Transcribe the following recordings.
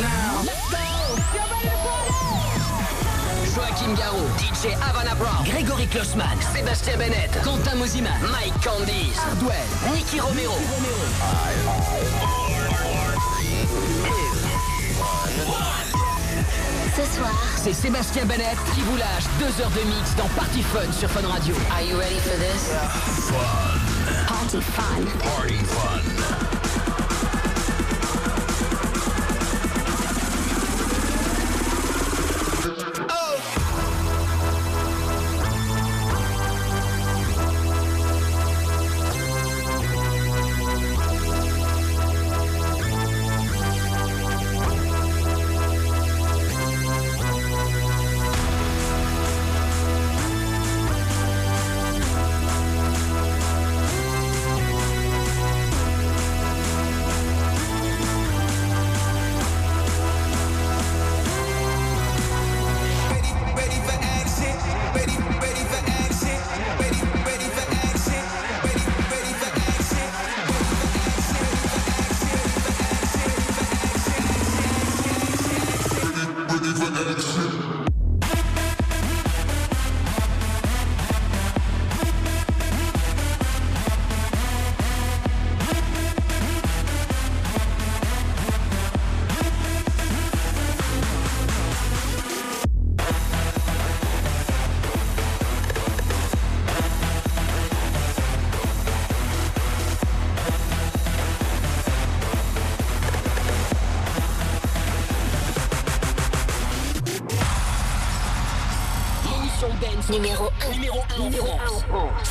now. Joachim Garraud, DJ Havana Brown, Grégory Klossman, Sébastien Bennett, Quentin Mike Candice, Hardwell, Nicky Romero. Ce soir, c'est Sébastien Bennett qui vous lâche deux heures de mix dans Party Fun sur Fun Radio. Are you ready for this? Fun. Party Fun. Party Fun.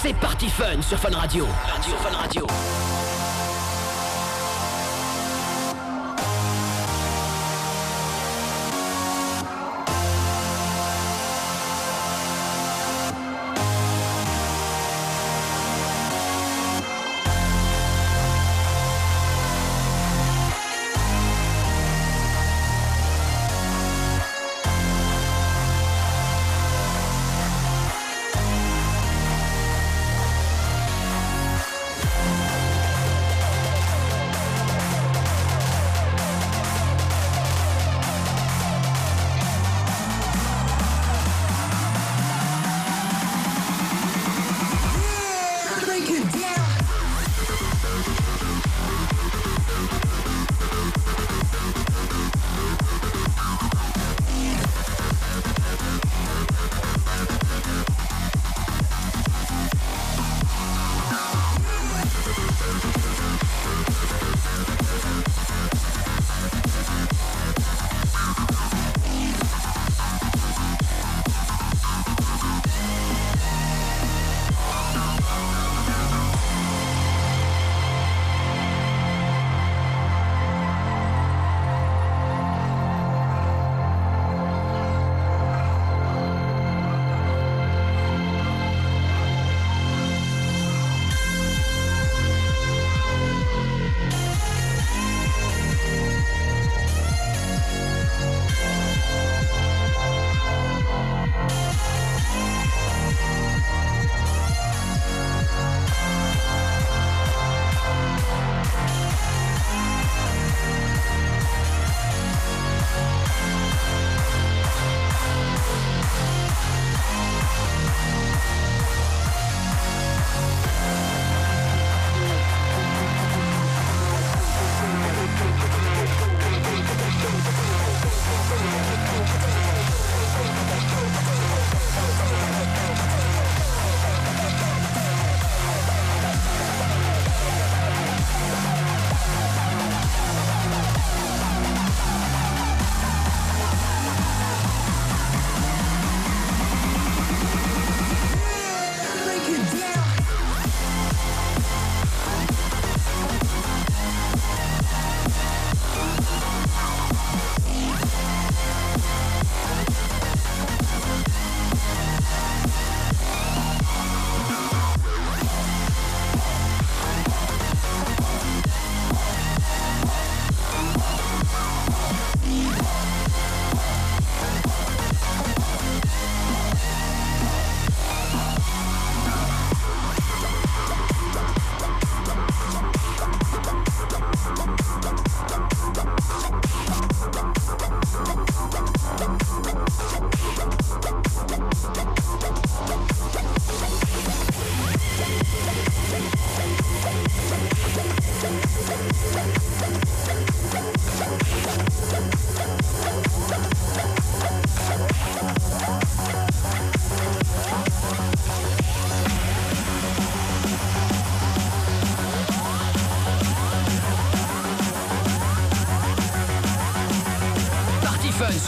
C'est parti fun sur Fun Radio. Radio, Fun Radio.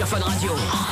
Fun Radio.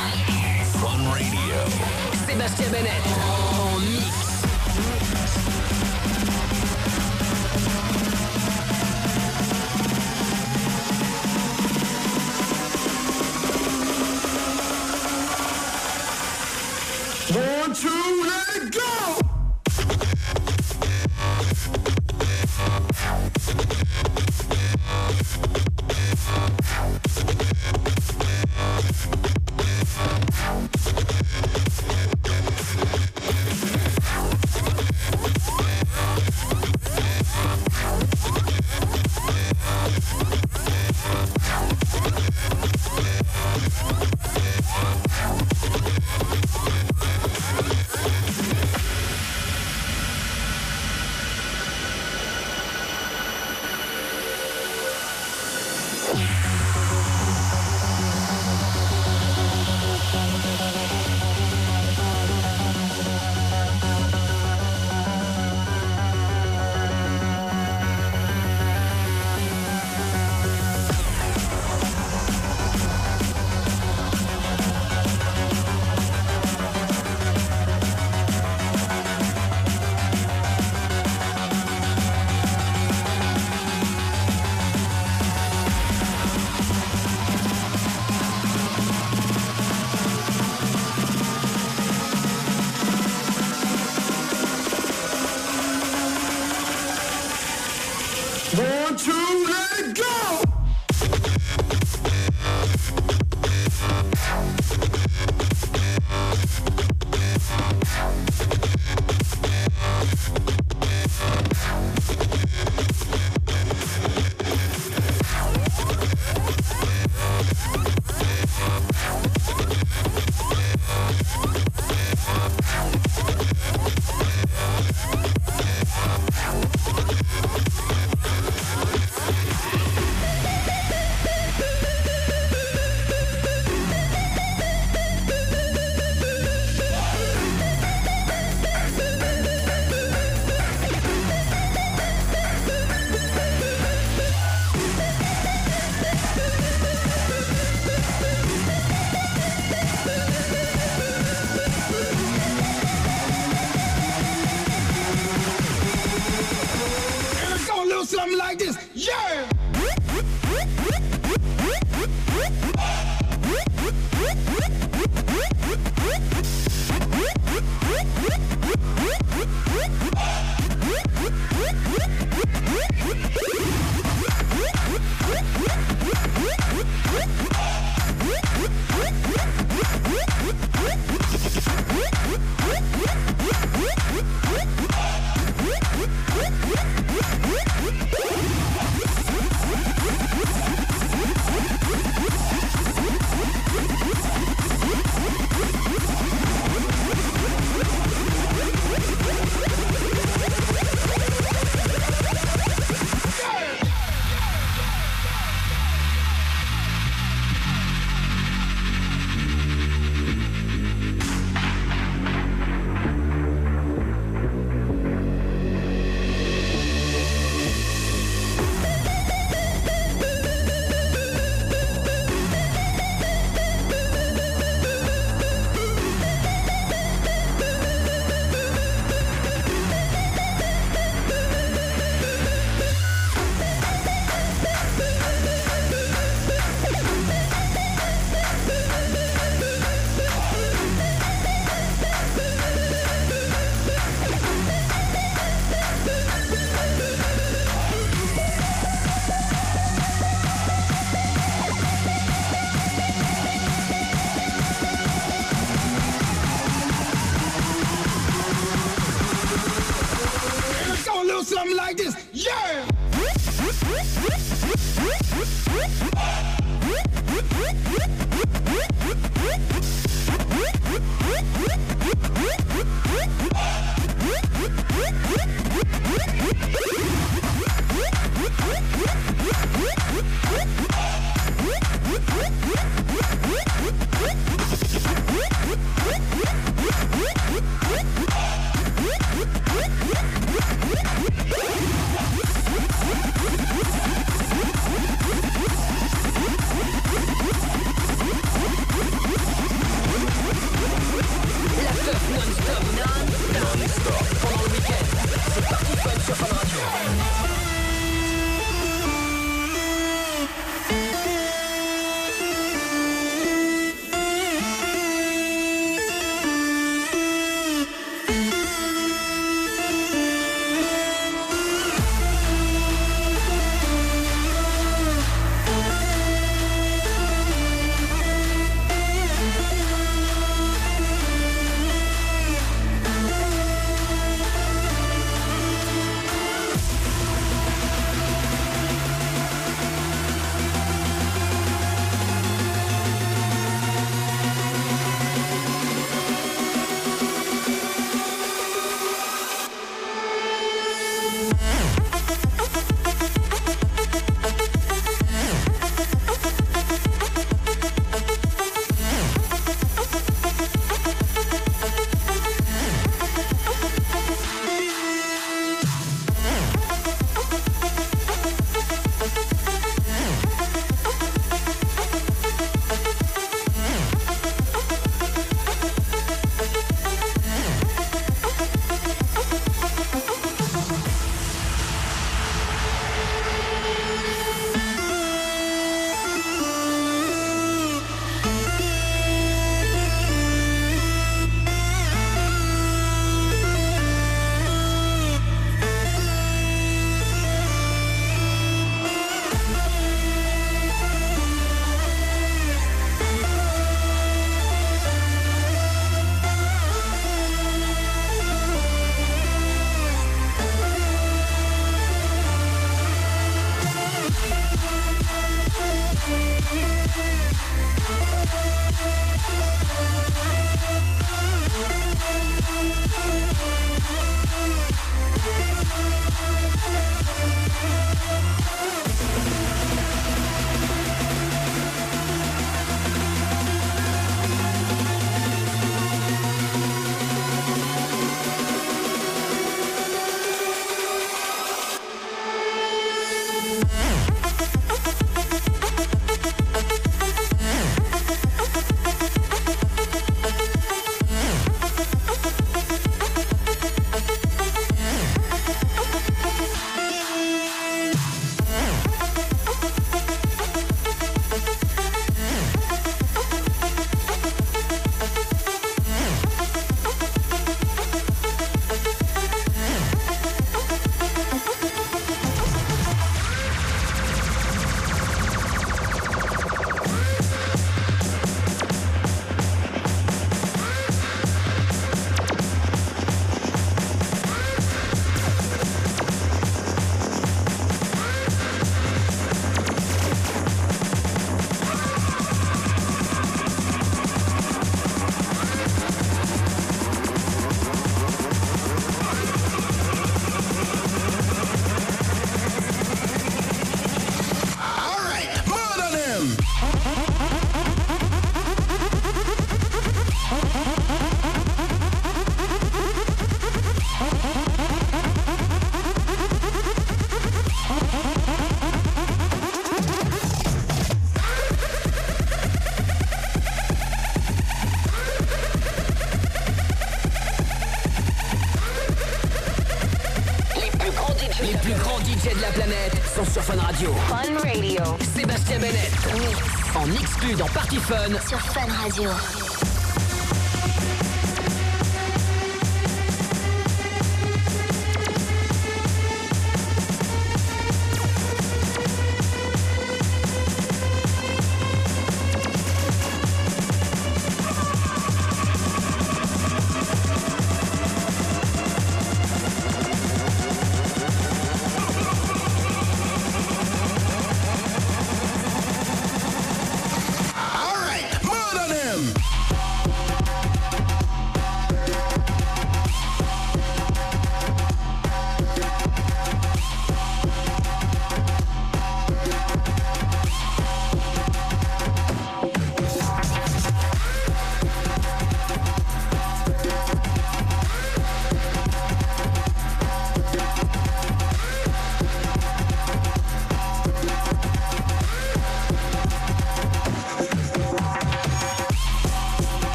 Sur Fun Radio.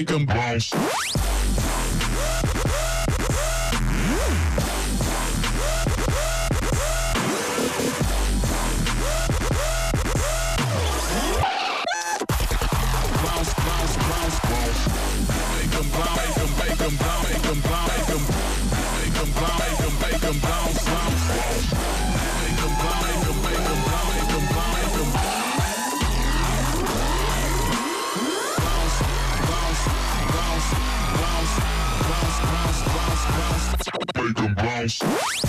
make them bounce. podcast.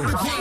Radio.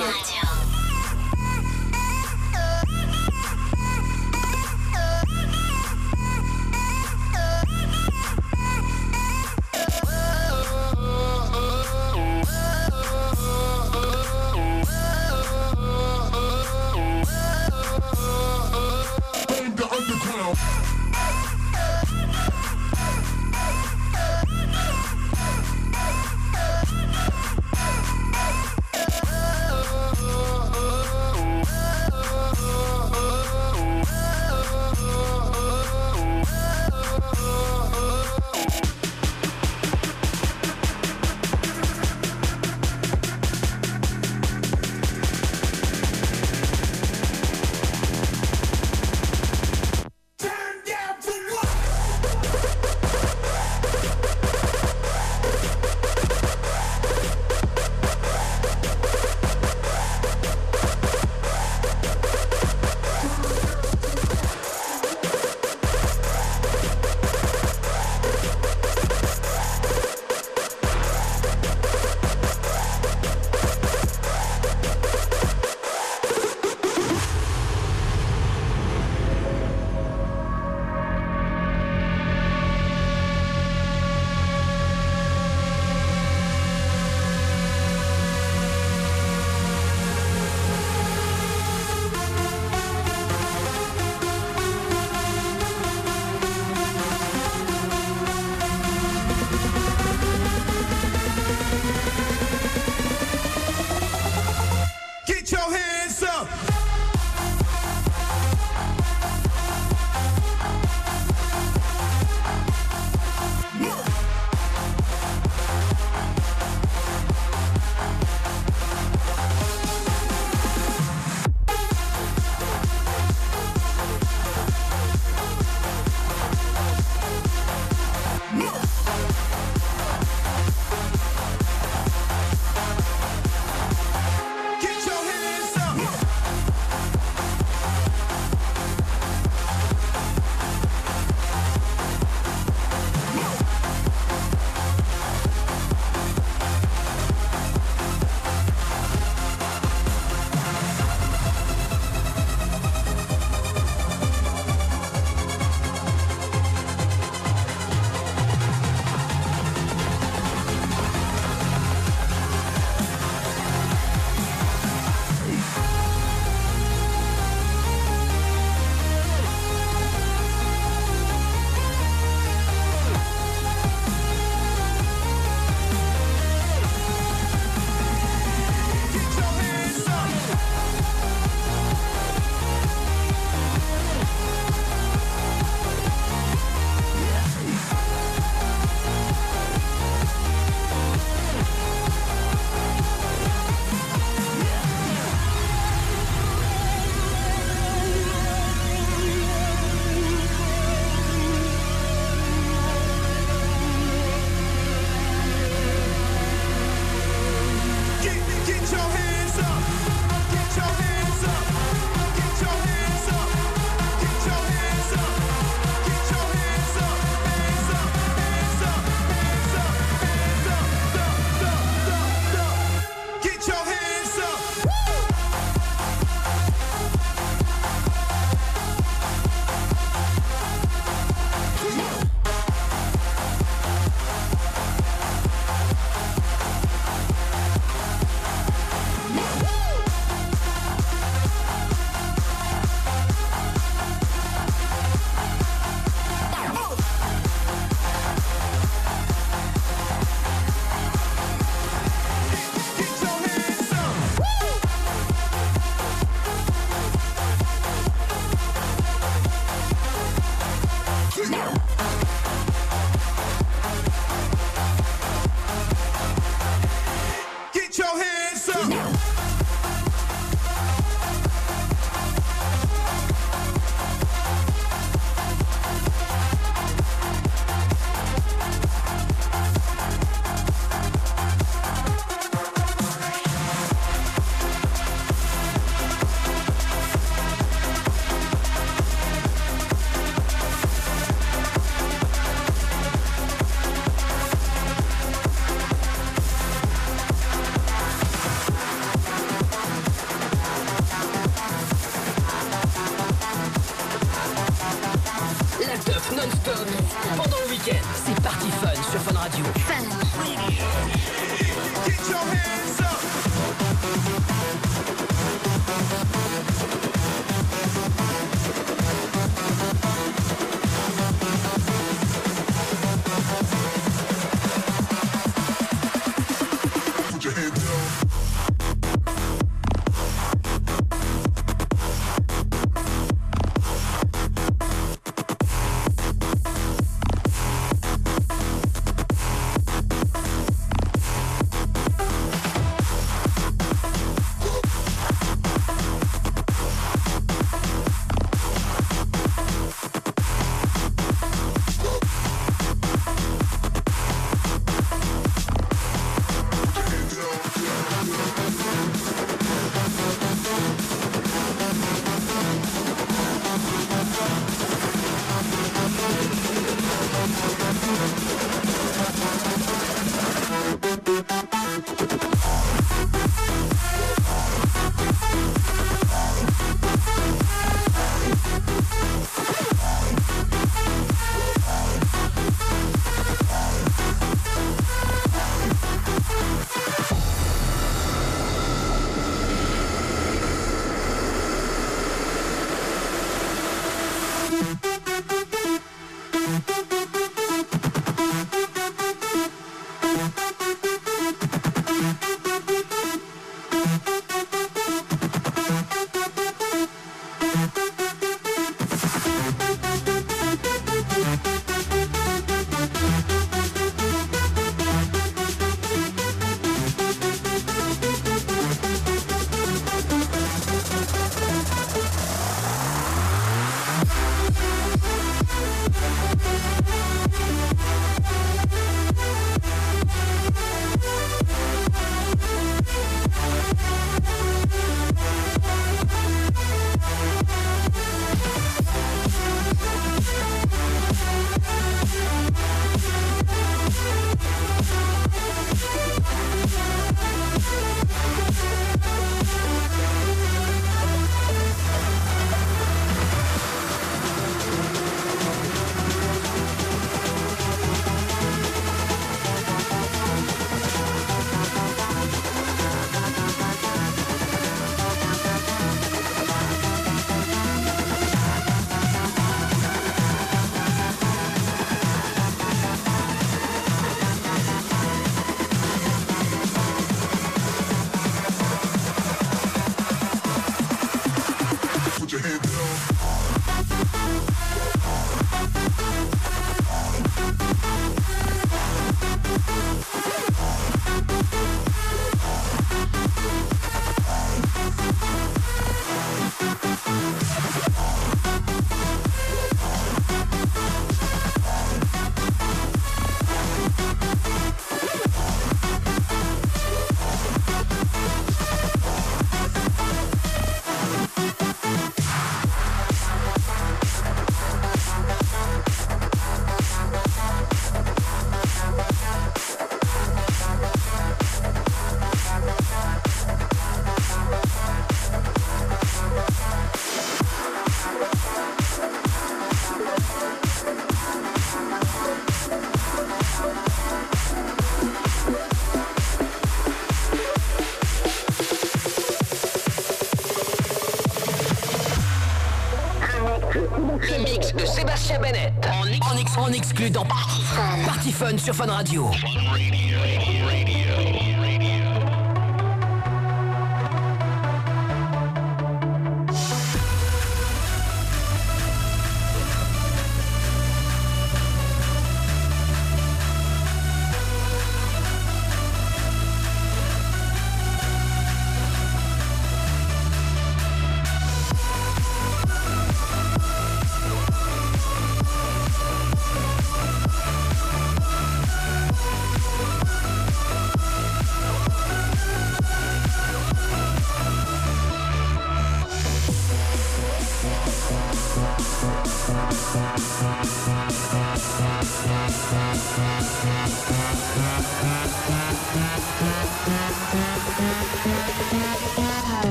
exclus dans Party Fun sur Fun Radio.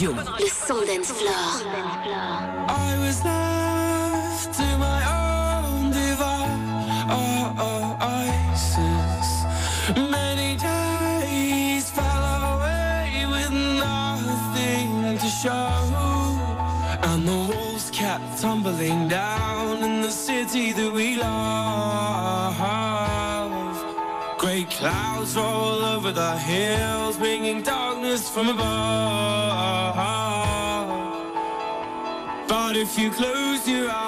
Radio. Le son dance floor. I was left to my own Oh, oh, ISIS. Many days fell away with nothing to show. And the walls kept tumbling down in the city that we love. Great clouds roll over the hills, bringing darkness from above. you close your eyes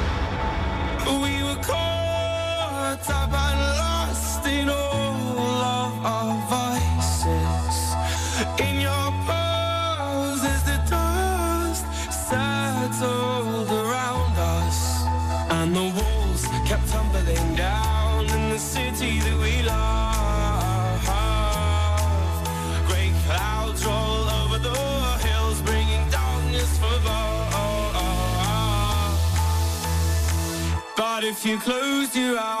we were caught up and lost in all. if you closed your eyes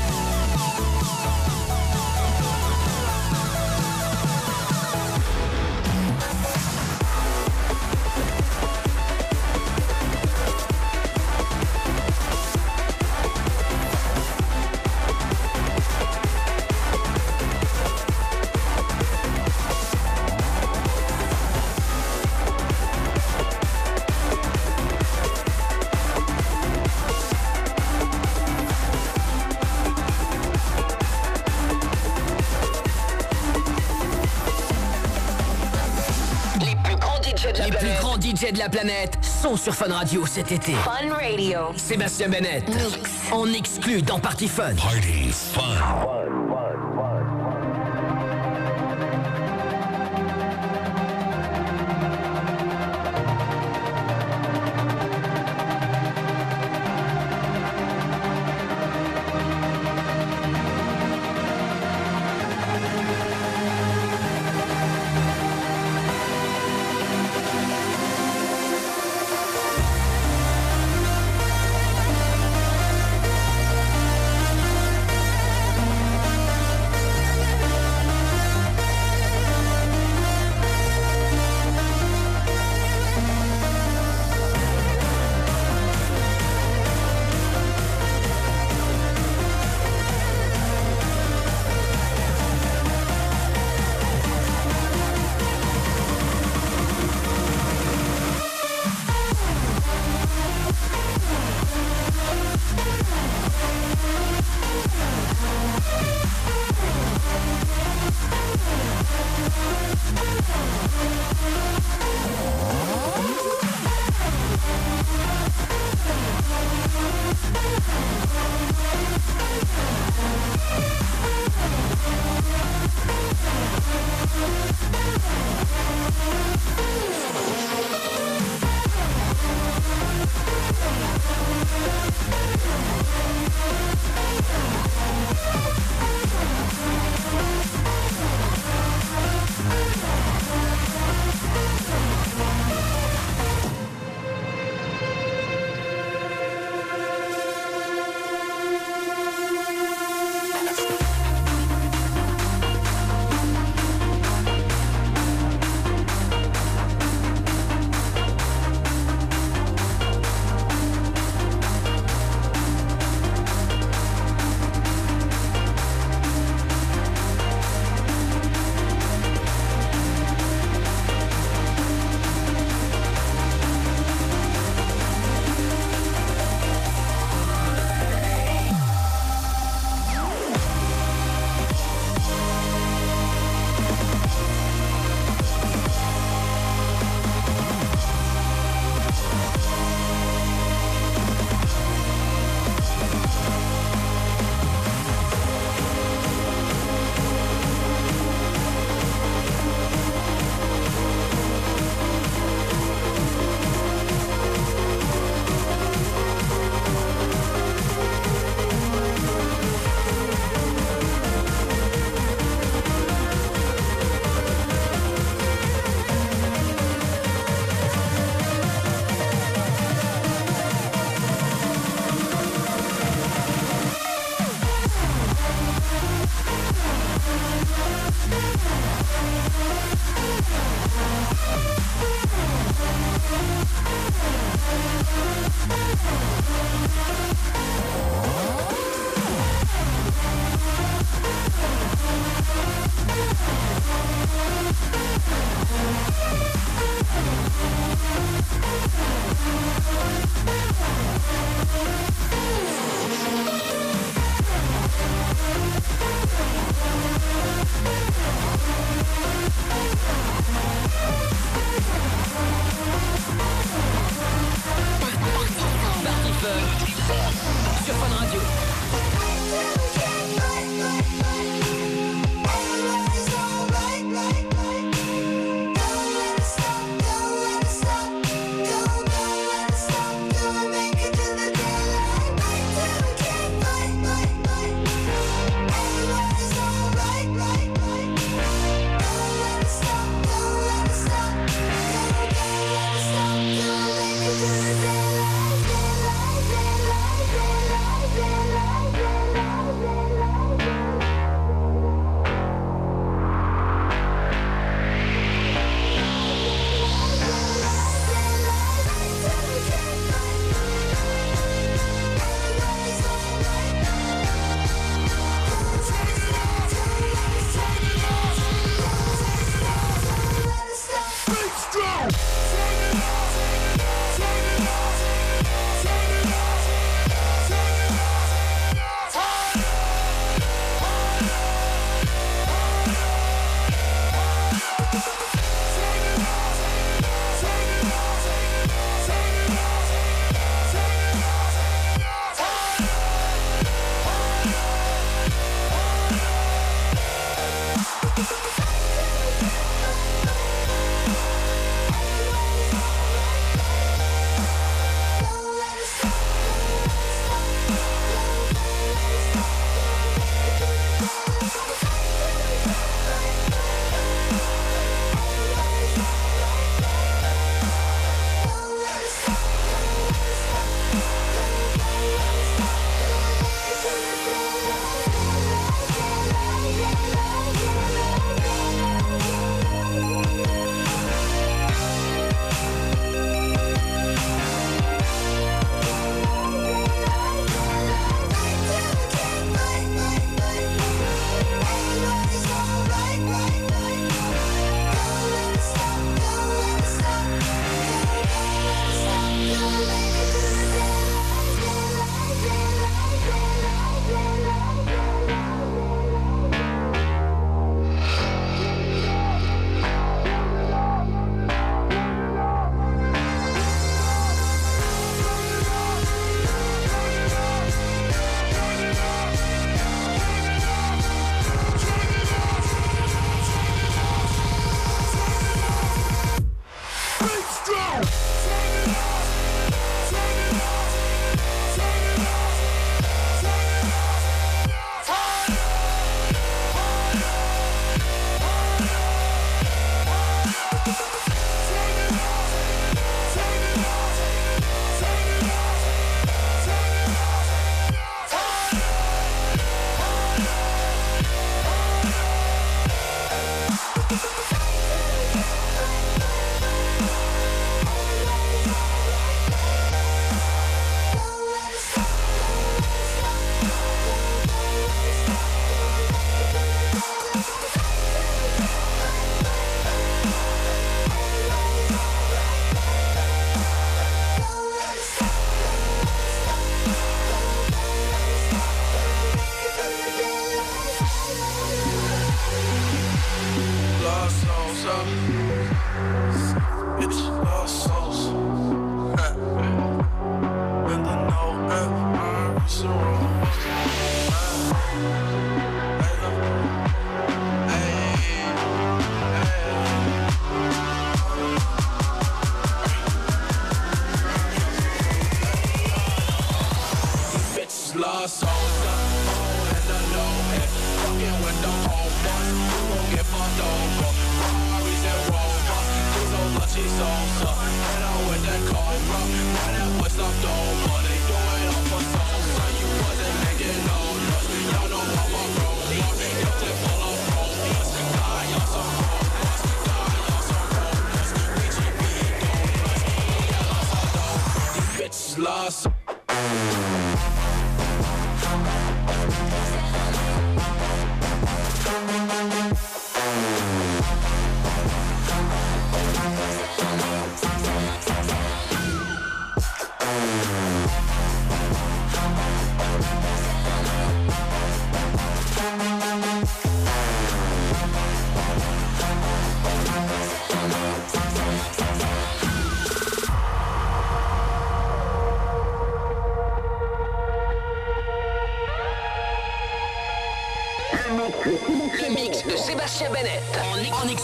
de la planète sont sur Fun Radio cet été. Fun Radio. Sébastien Bennett. On exclut dans Party Fun. Party Fun.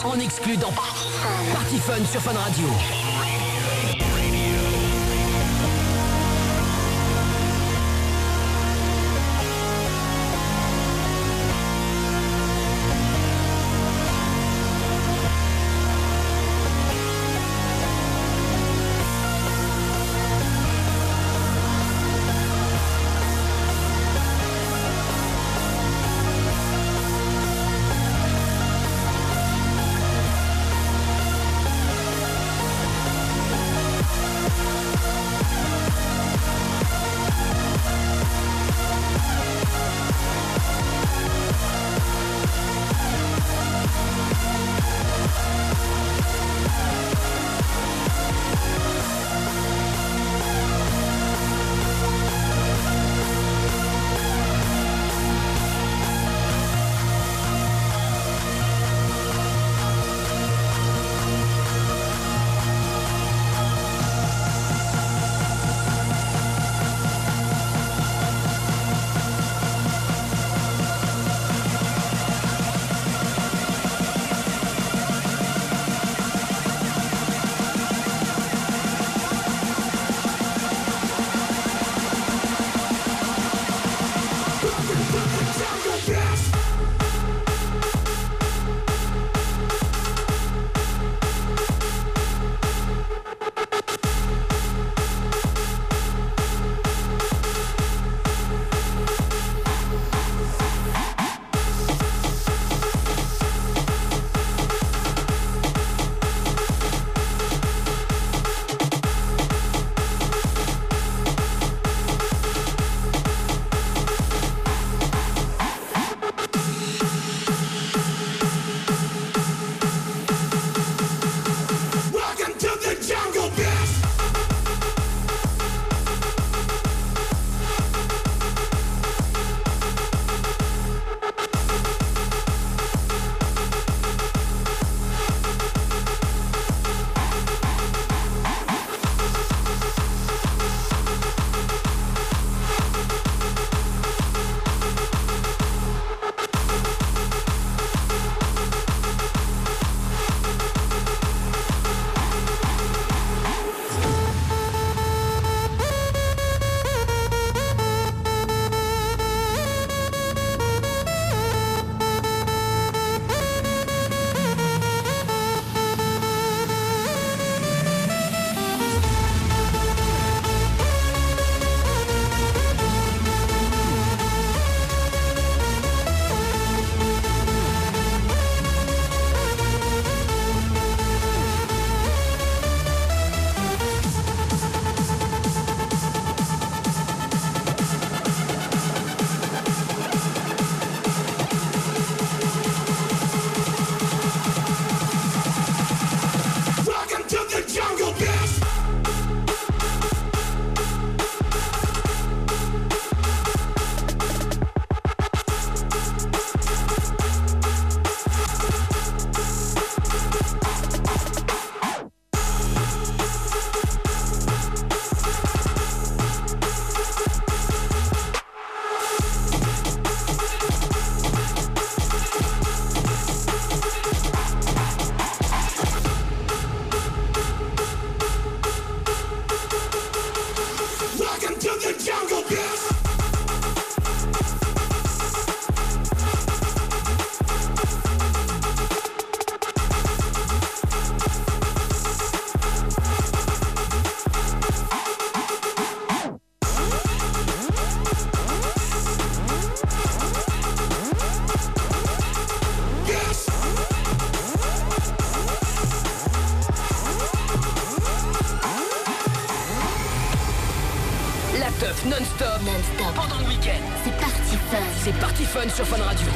en excluant dans Fun sur Fun Radio. non-stop, pendant le week-end. C'est parti fun. C'est parti fun sur Fun Radio.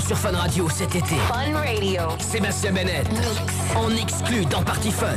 sur Fun Radio cet été. Fun Radio. Sébastien Bennett. Mix. En exclut dans Party Fun.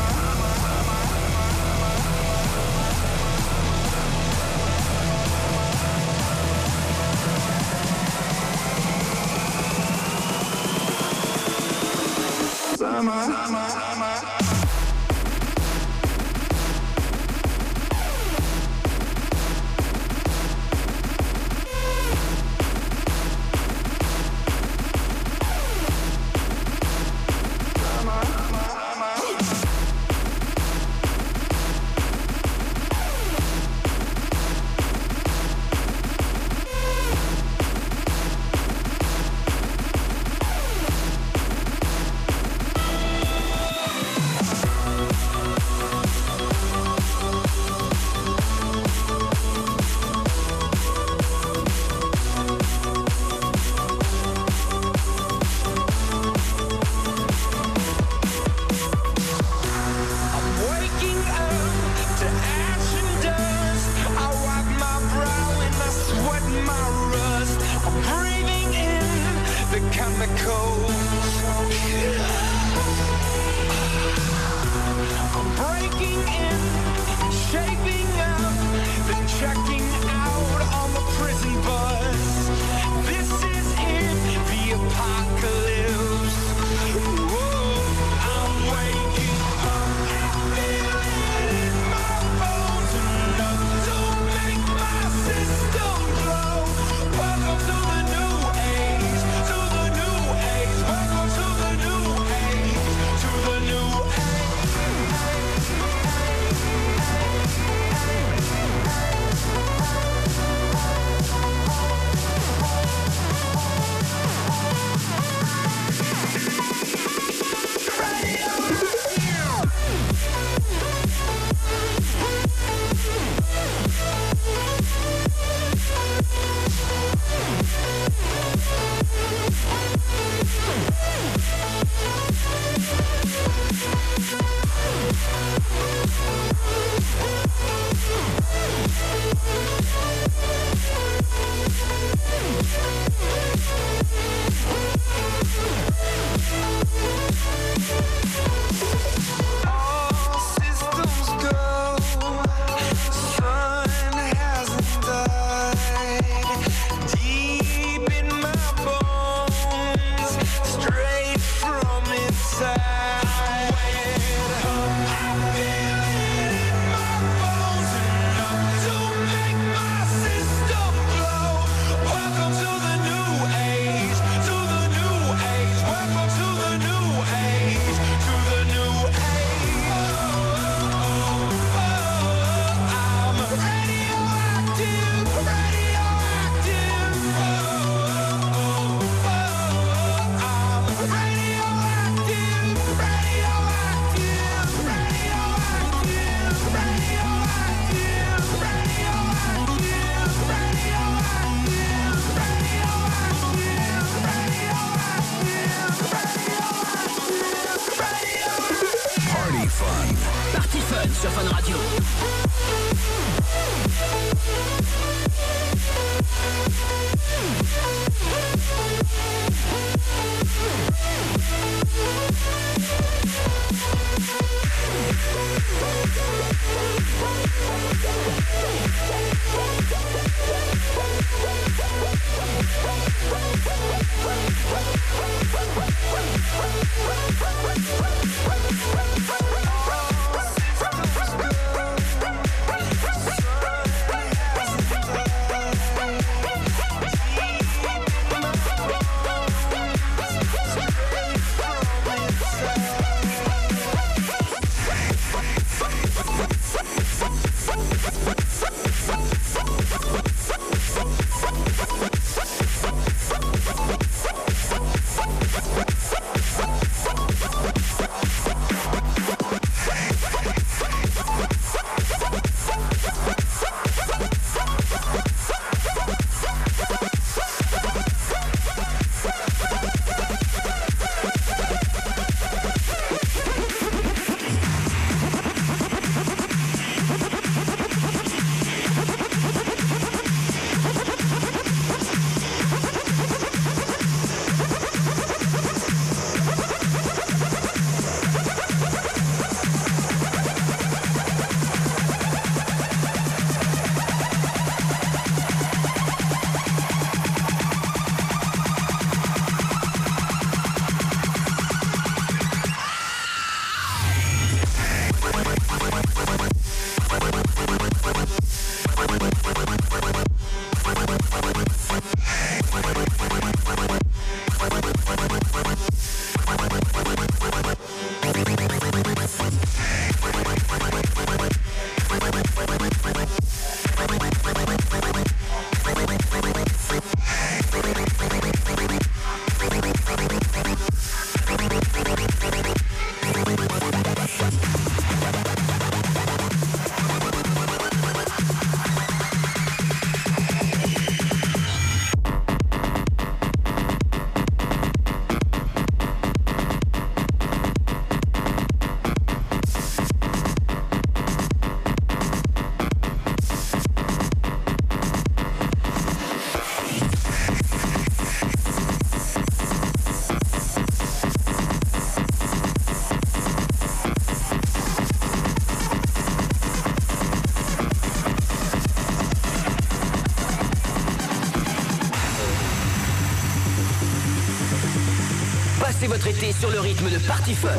Party Fun.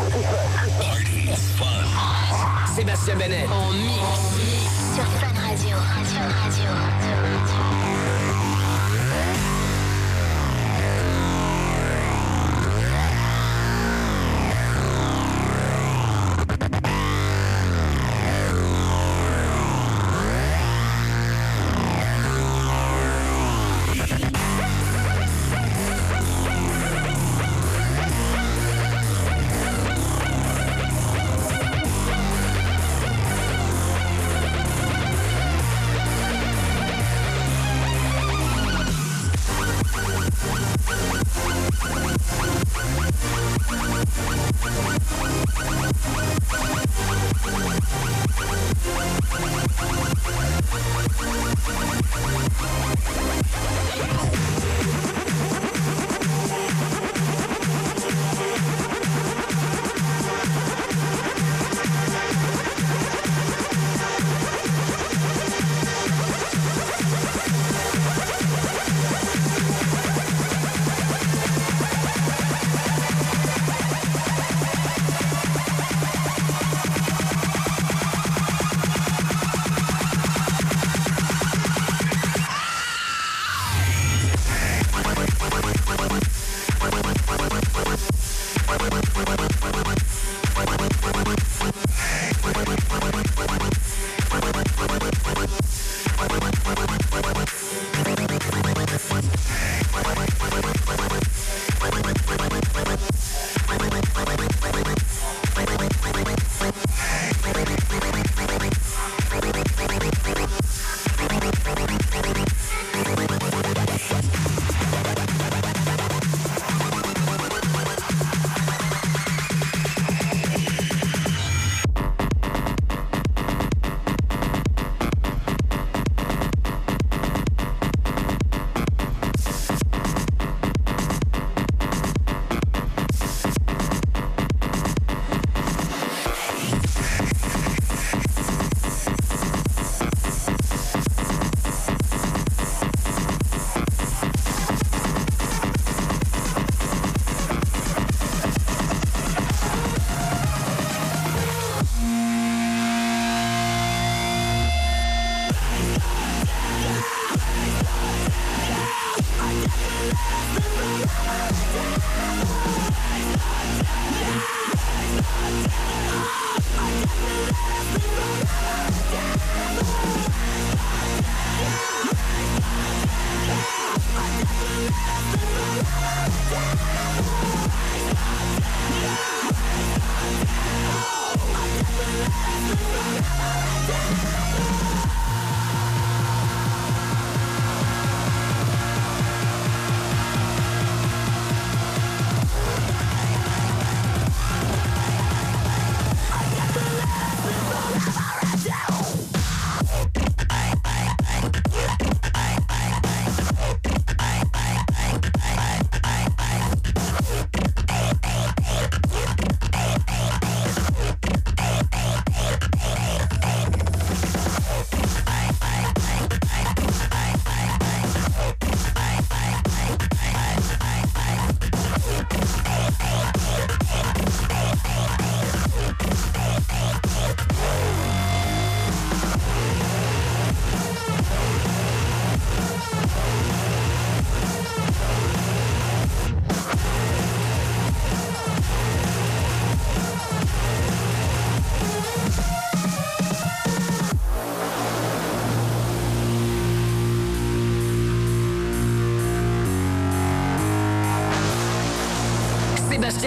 Party Fun. Sébastien Bennett en mix.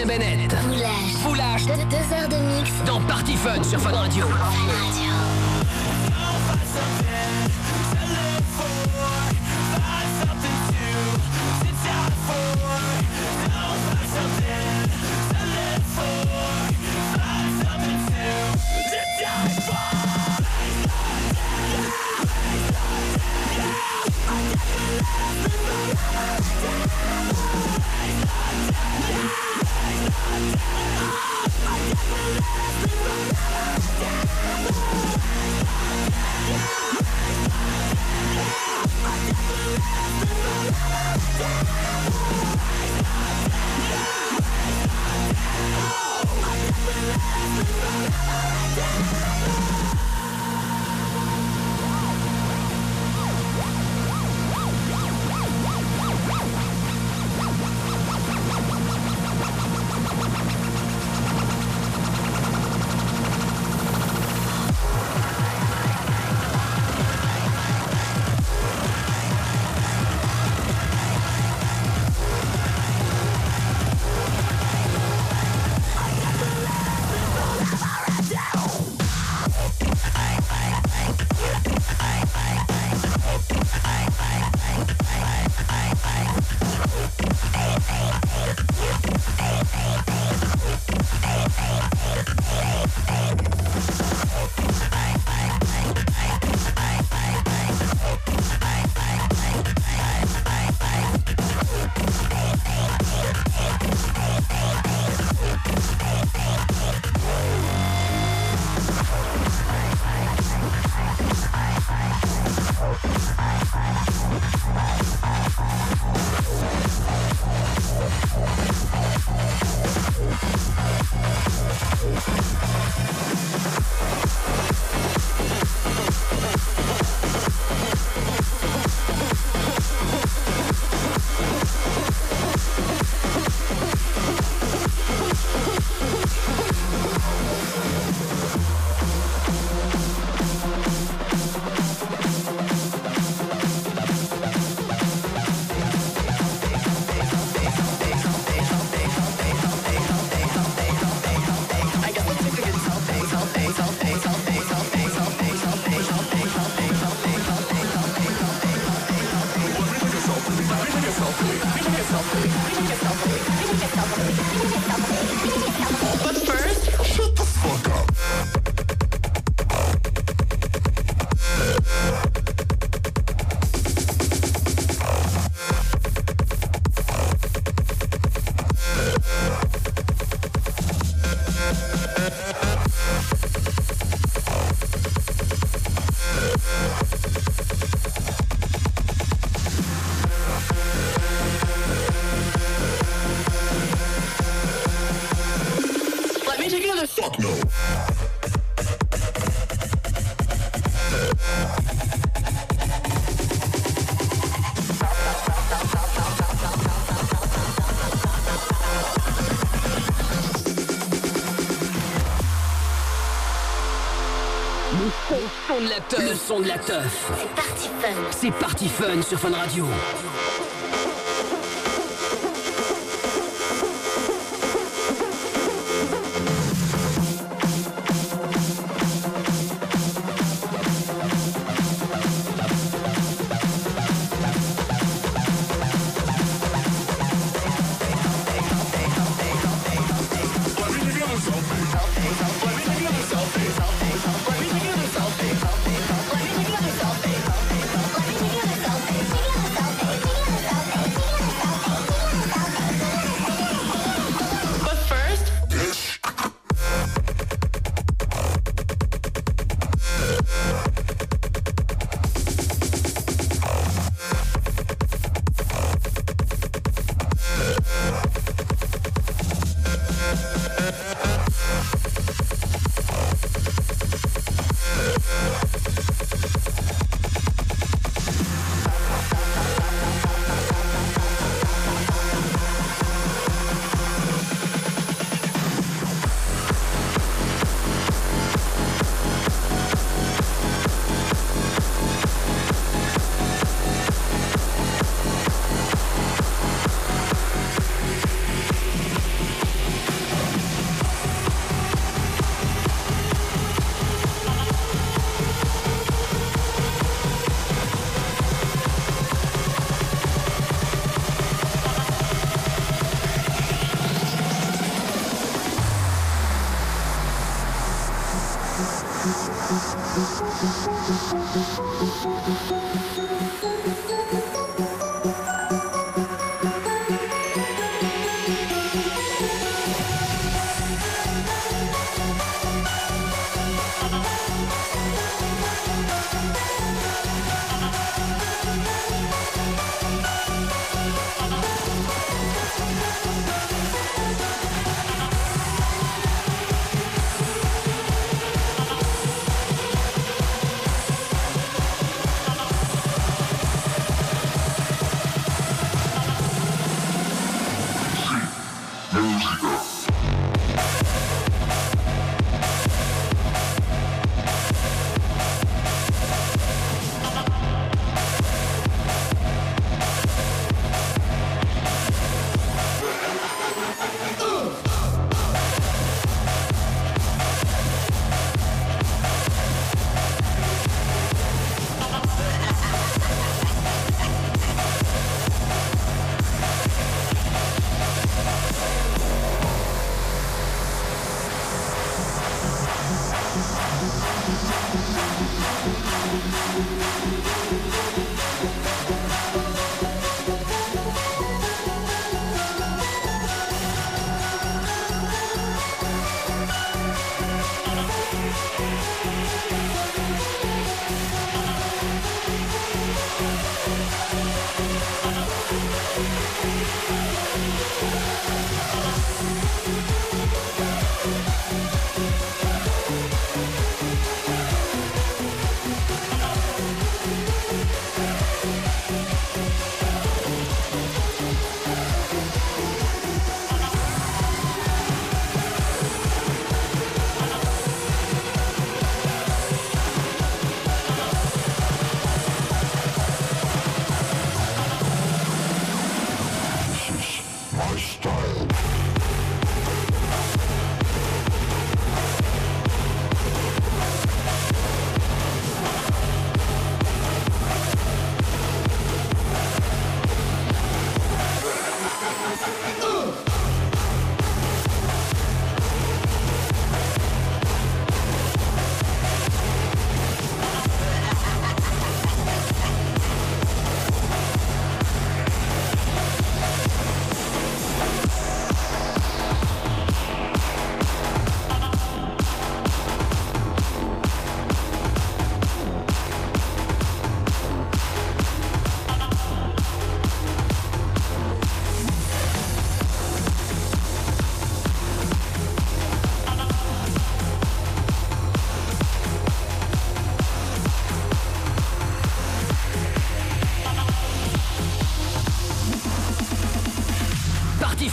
Bennett. Foulage. Foulage. De deux heures de mix. Dans Party Fun sur Fun Radio. Le son de la teuf. C'est parti fun. C'est parti fun sur Fun Radio.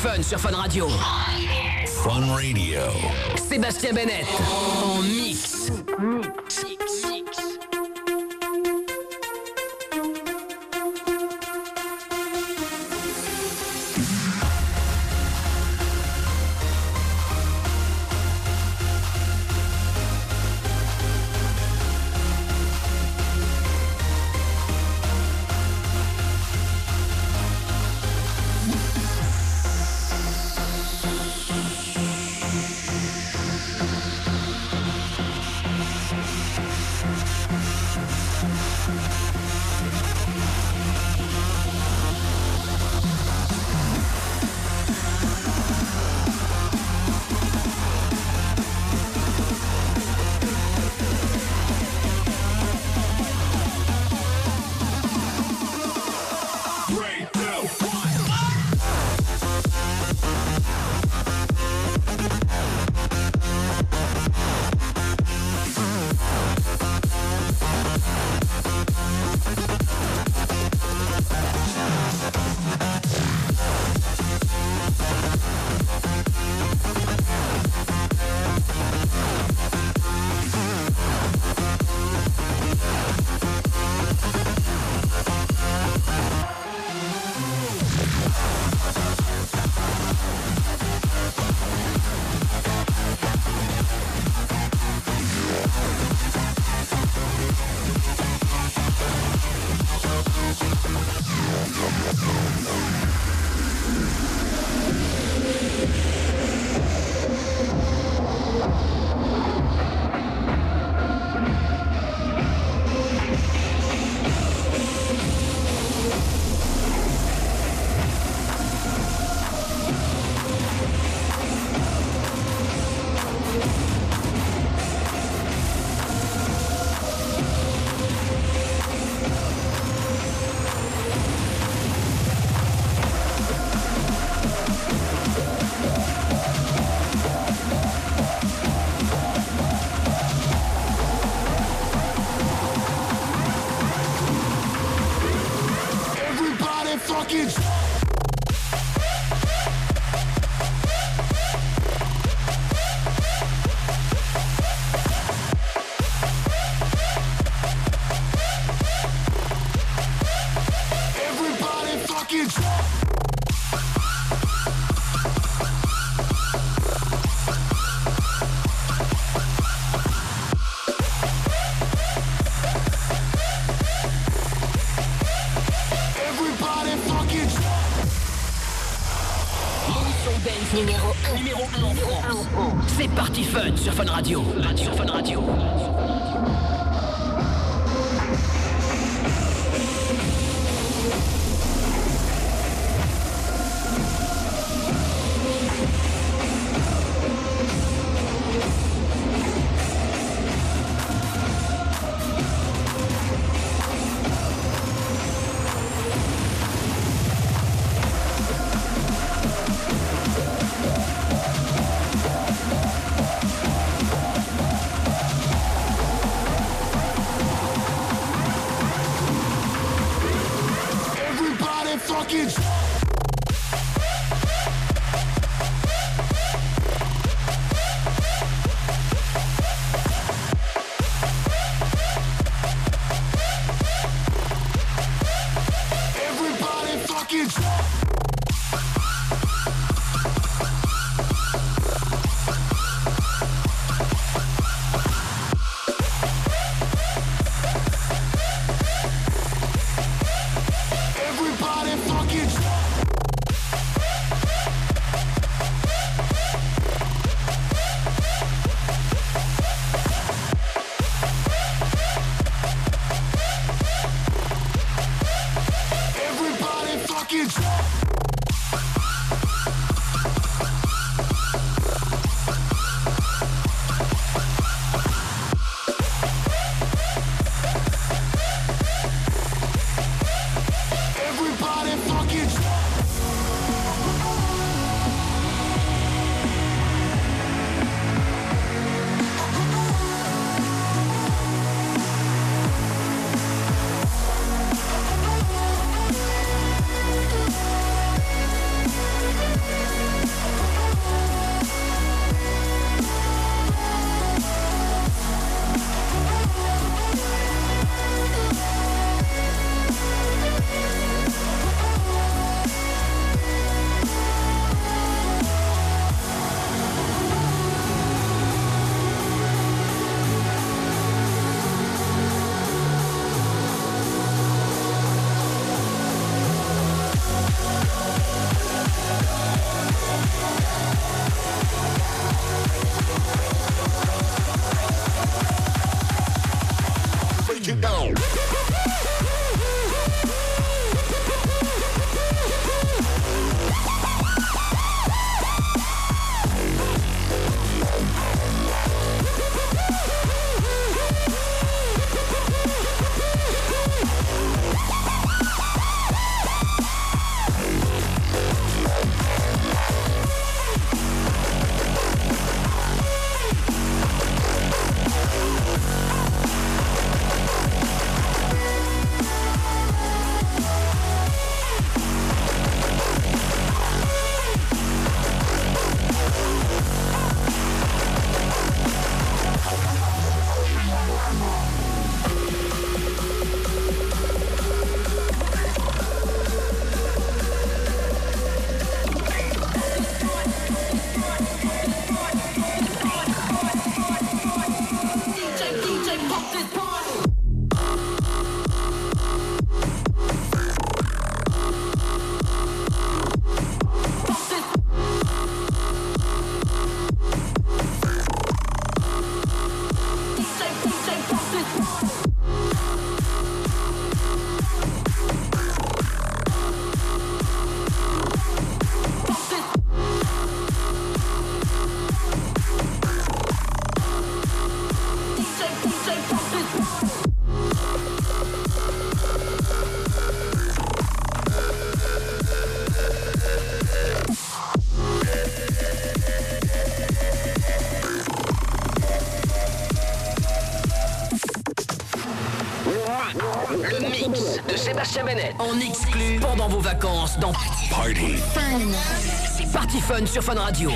fun sur Fun Radio. Fun Radio. Sébastien Bennett C'est parti fun sur Fun Radio. Radio, Fun Radio. vos vacances dans Party Fun. Party Fun sur Fun Radio.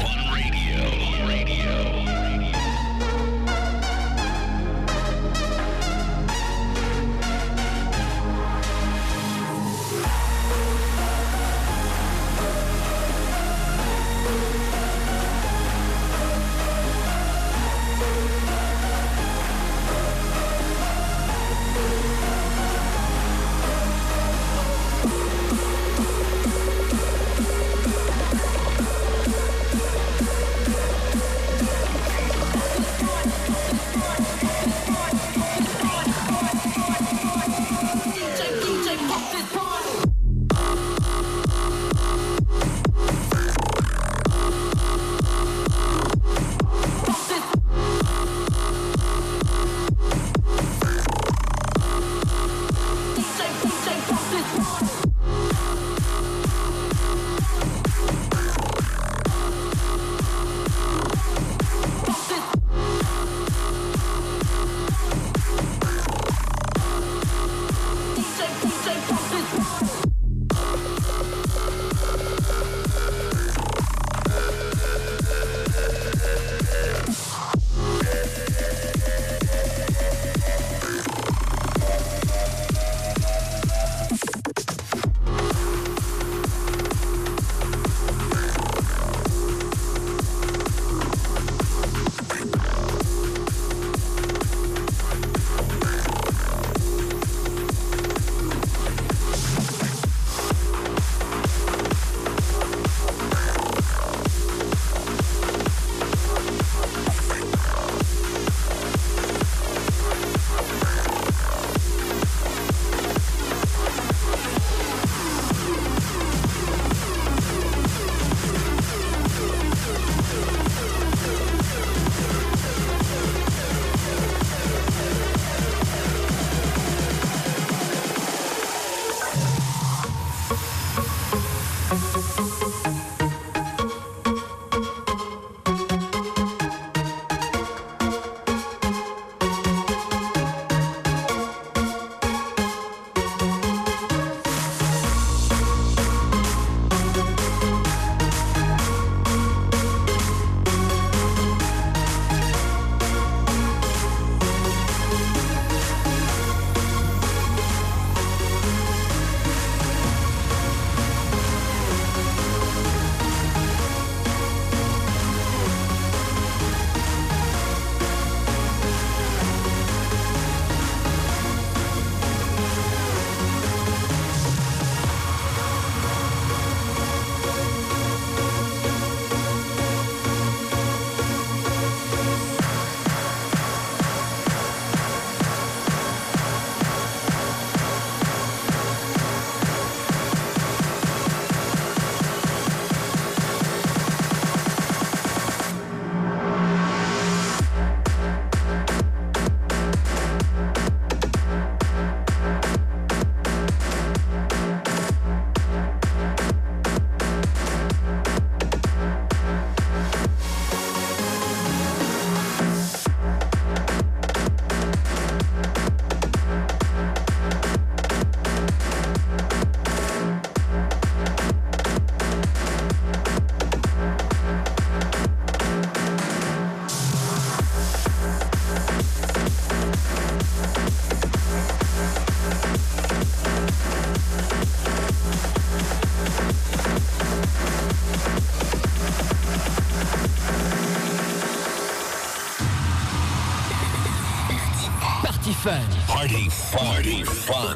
Be fun.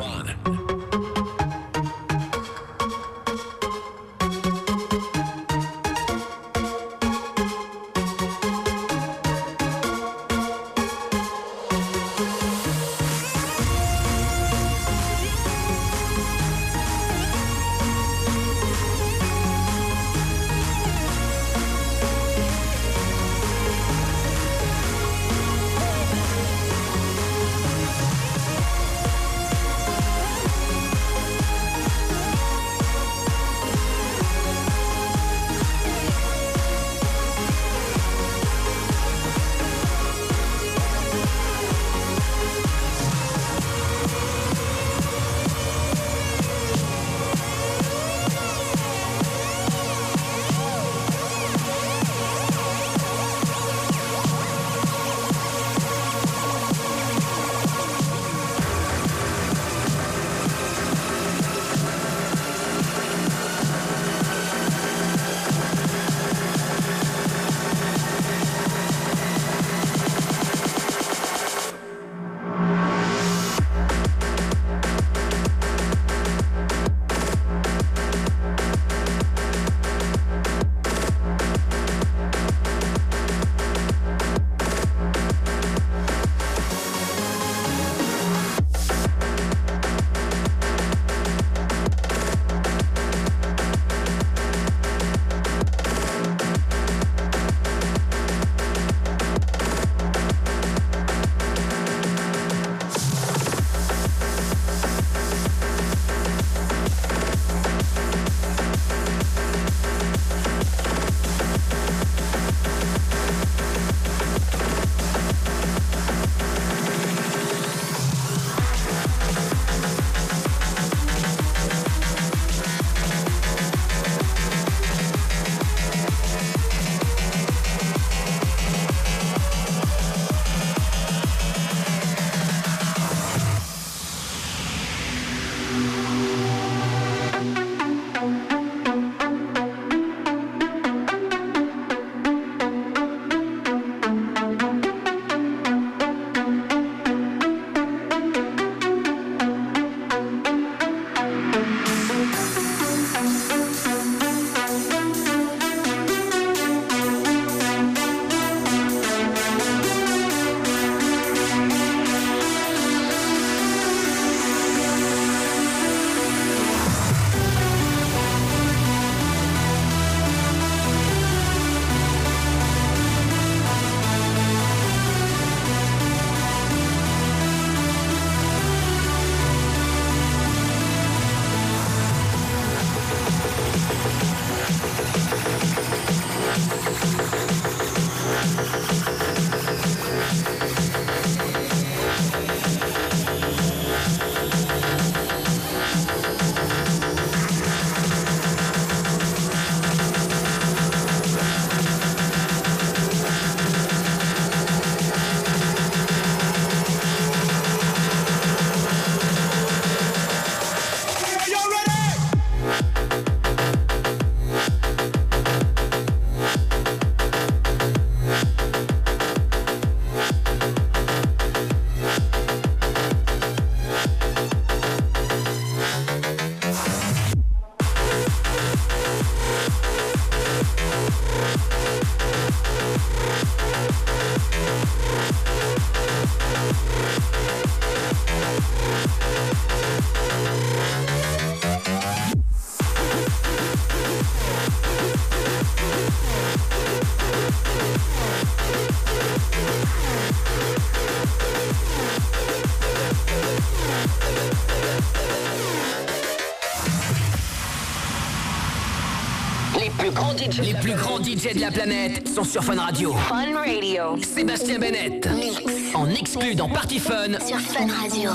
DJ de la planète sont sur Fun Radio. Fun Radio. Sébastien Bennett. En exclu dans Party Fun. Sur Fun Radio.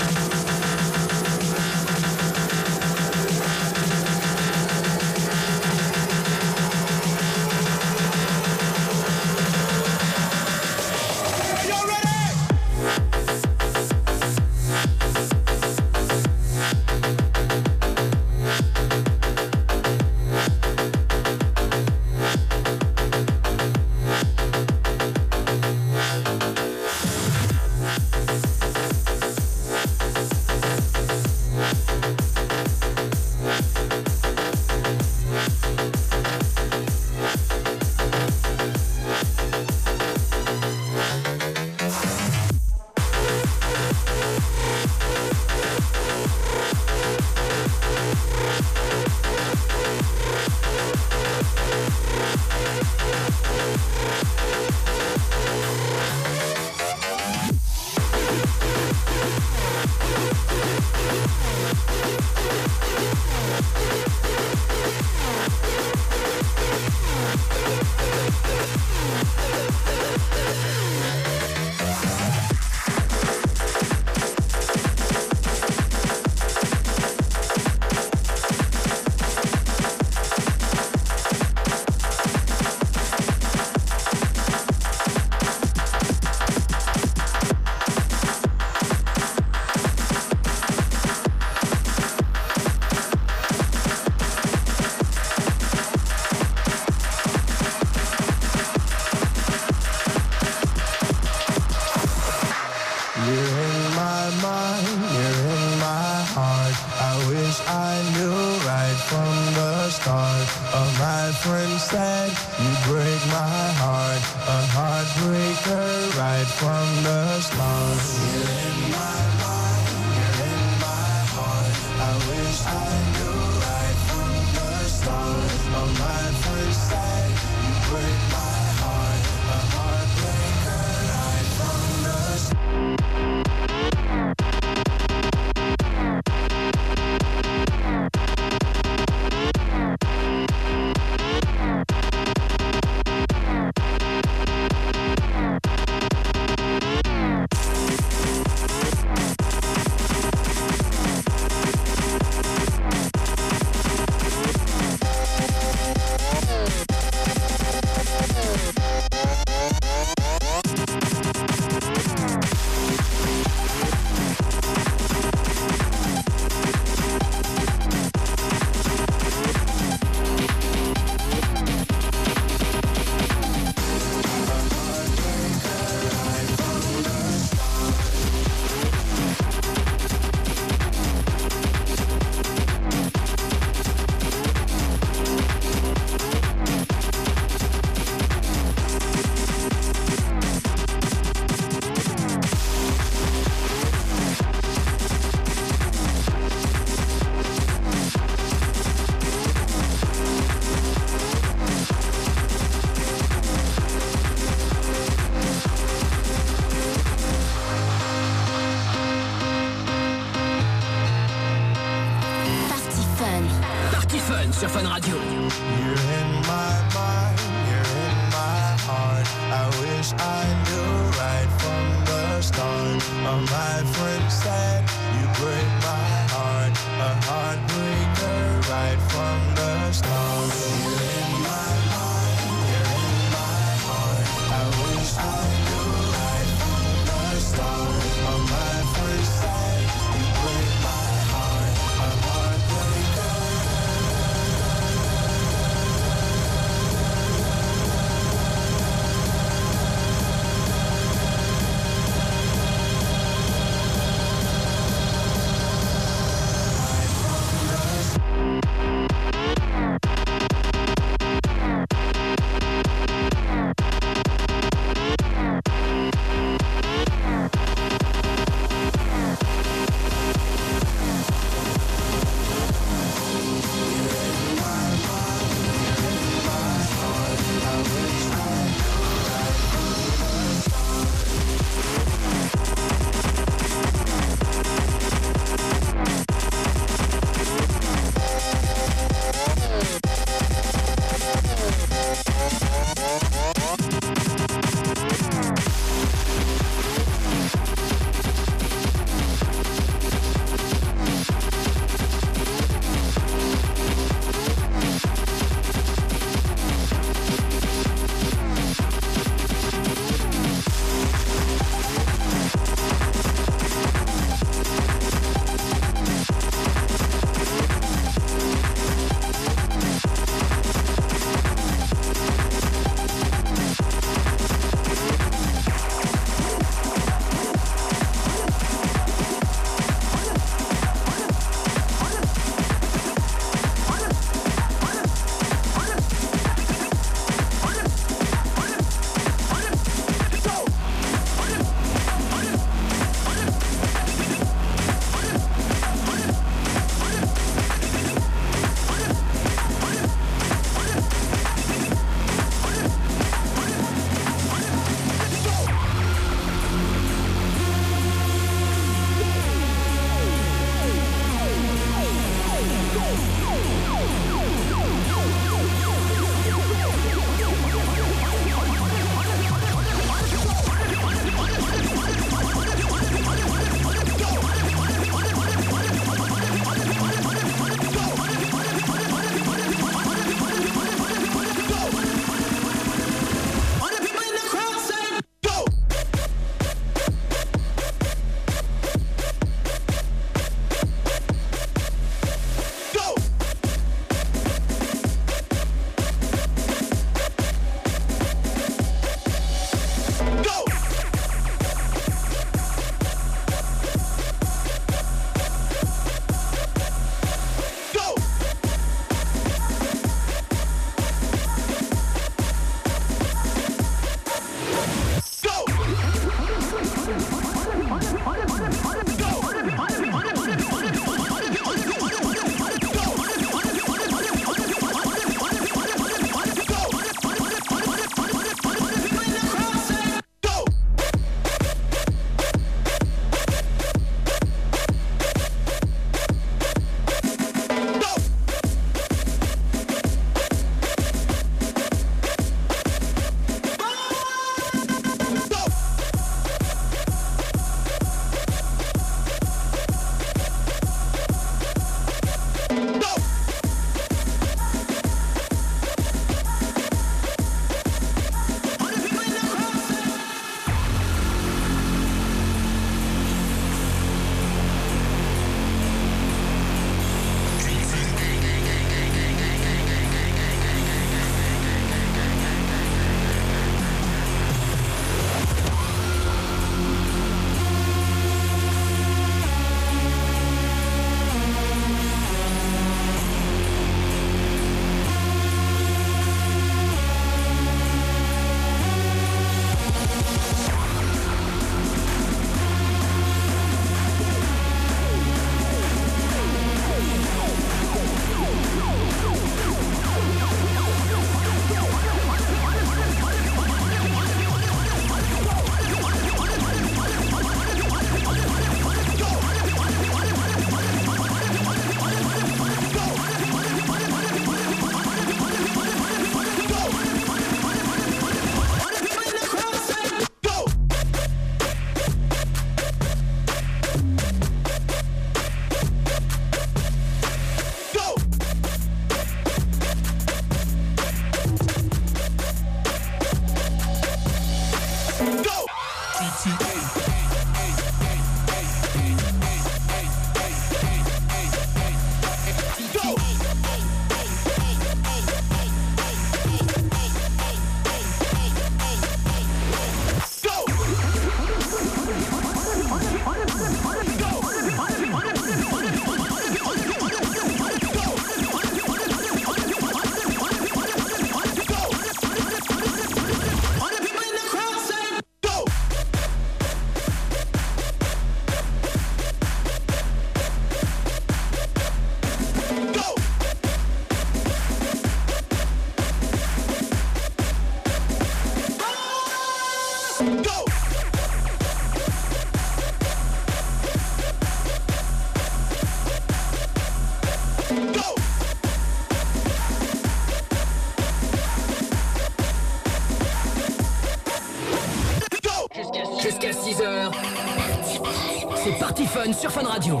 sur Fun Radio.